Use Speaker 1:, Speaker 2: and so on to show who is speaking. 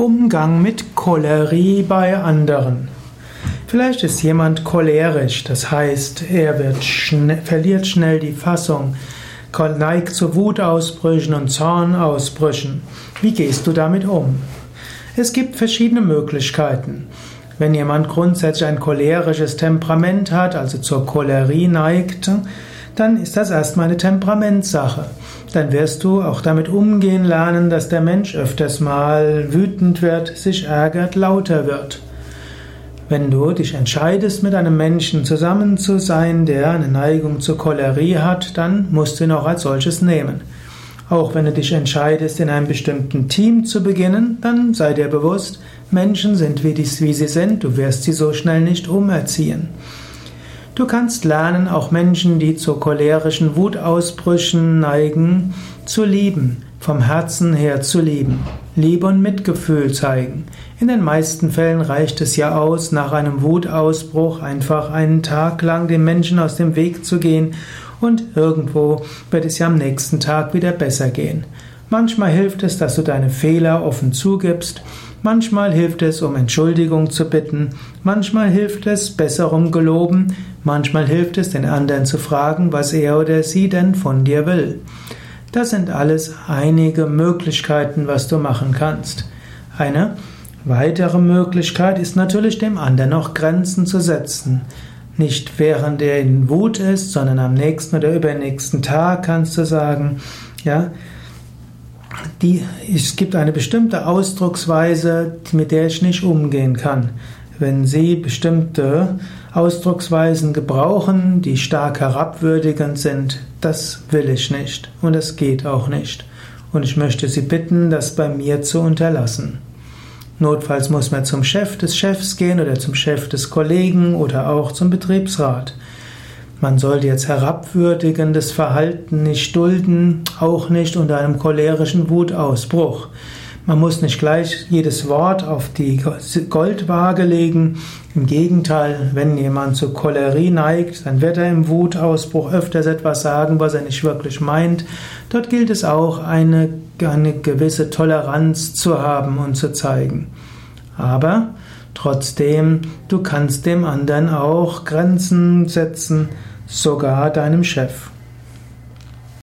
Speaker 1: Umgang mit Cholerie bei anderen. Vielleicht ist jemand cholerisch, das heißt, er wird schn verliert schnell die Fassung, neigt zu Wutausbrüchen und Zornausbrüchen. Wie gehst du damit um? Es gibt verschiedene Möglichkeiten. Wenn jemand grundsätzlich ein cholerisches Temperament hat, also zur Cholerie neigt, dann ist das erstmal eine Temperamentssache dann wirst du auch damit umgehen lernen, dass der Mensch öfters mal wütend wird, sich ärgert, lauter wird. Wenn du dich entscheidest, mit einem Menschen zusammen zu sein, der eine Neigung zur Cholerie hat, dann musst du ihn auch als solches nehmen. Auch wenn du dich entscheidest, in einem bestimmten Team zu beginnen, dann sei dir bewusst, Menschen sind wie, sie sind, du wirst sie so schnell nicht umerziehen. Du kannst lernen, auch Menschen, die zu cholerischen Wutausbrüchen neigen, zu lieben, vom Herzen her zu lieben, Liebe und Mitgefühl zeigen. In den meisten Fällen reicht es ja aus, nach einem Wutausbruch einfach einen Tag lang dem Menschen aus dem Weg zu gehen und irgendwo wird es ja am nächsten Tag wieder besser gehen. Manchmal hilft es, dass du deine Fehler offen zugibst, manchmal hilft es, um Entschuldigung zu bitten, manchmal hilft es, Besserung geloben, manchmal hilft es, den anderen zu fragen, was er oder sie denn von dir will. Das sind alles einige Möglichkeiten, was du machen kannst. Eine weitere Möglichkeit ist natürlich, dem anderen noch Grenzen zu setzen. Nicht während er in Wut ist, sondern am nächsten oder übernächsten Tag kannst du sagen, ja, die, es gibt eine bestimmte Ausdrucksweise, mit der ich nicht umgehen kann. Wenn Sie bestimmte Ausdrucksweisen gebrauchen, die stark herabwürdigend sind, das will ich nicht und es geht auch nicht. Und ich möchte Sie bitten, das bei mir zu unterlassen. Notfalls muss man zum Chef des Chefs gehen oder zum Chef des Kollegen oder auch zum Betriebsrat. Man sollte jetzt herabwürdigendes Verhalten nicht dulden, auch nicht unter einem cholerischen Wutausbruch. Man muss nicht gleich jedes Wort auf die Goldwaage legen. Im Gegenteil, wenn jemand zu Cholerie neigt, dann wird er im Wutausbruch öfters etwas sagen, was er nicht wirklich meint. Dort gilt es auch, eine, eine gewisse Toleranz zu haben und zu zeigen. Aber trotzdem, du kannst dem anderen auch Grenzen setzen, sogar deinem Chef.